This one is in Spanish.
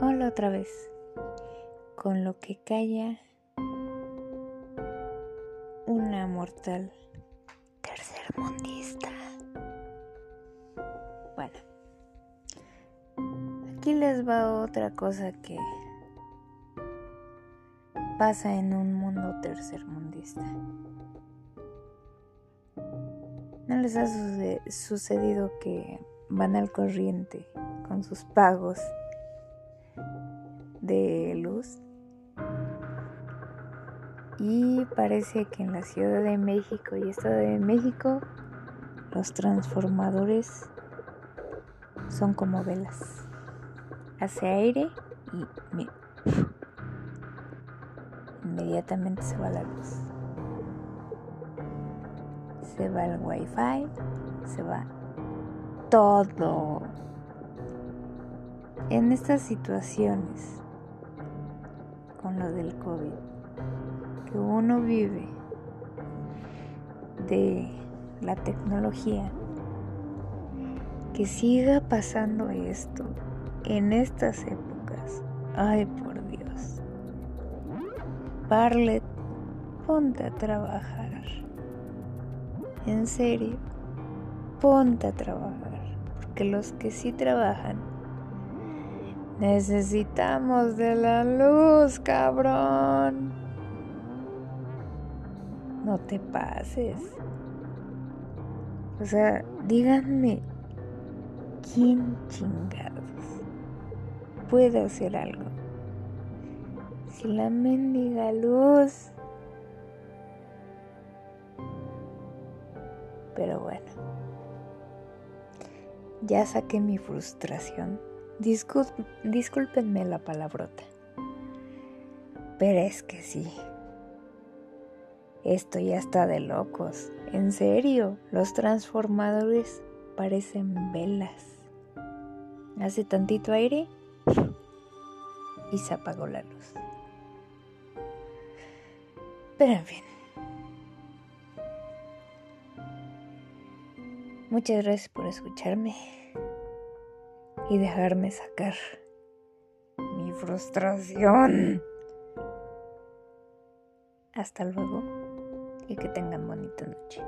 Hola otra vez. Con lo que calla una mortal tercermundista. Bueno, aquí les va otra cosa que pasa en un mundo tercermundista. ¿No les ha sucedido que van al corriente con sus pagos de luz? Y parece que en la Ciudad de México y Estado de México los transformadores son como velas. Hace aire y inmediatamente se va la luz. Se va el wifi, se va todo. En estas situaciones, lo del COVID, que uno vive de la tecnología, que siga pasando esto en estas épocas. Ay, por Dios. Barlet, ponte a trabajar. En serio, ponte a trabajar. Porque los que sí trabajan, necesitamos de la luz, cabrón. No te pases. O sea, díganme, ¿quién chingados puede hacer algo? si la mendiga luz. Pero bueno, ya saqué mi frustración. Discúlpenme la palabrota. Pero es que sí. Esto ya está de locos. En serio, los transformadores parecen velas. Hace tantito aire y se apagó la luz. Pero en fin. Muchas gracias por escucharme y dejarme sacar mi frustración. Hasta luego y que tengan bonita noche.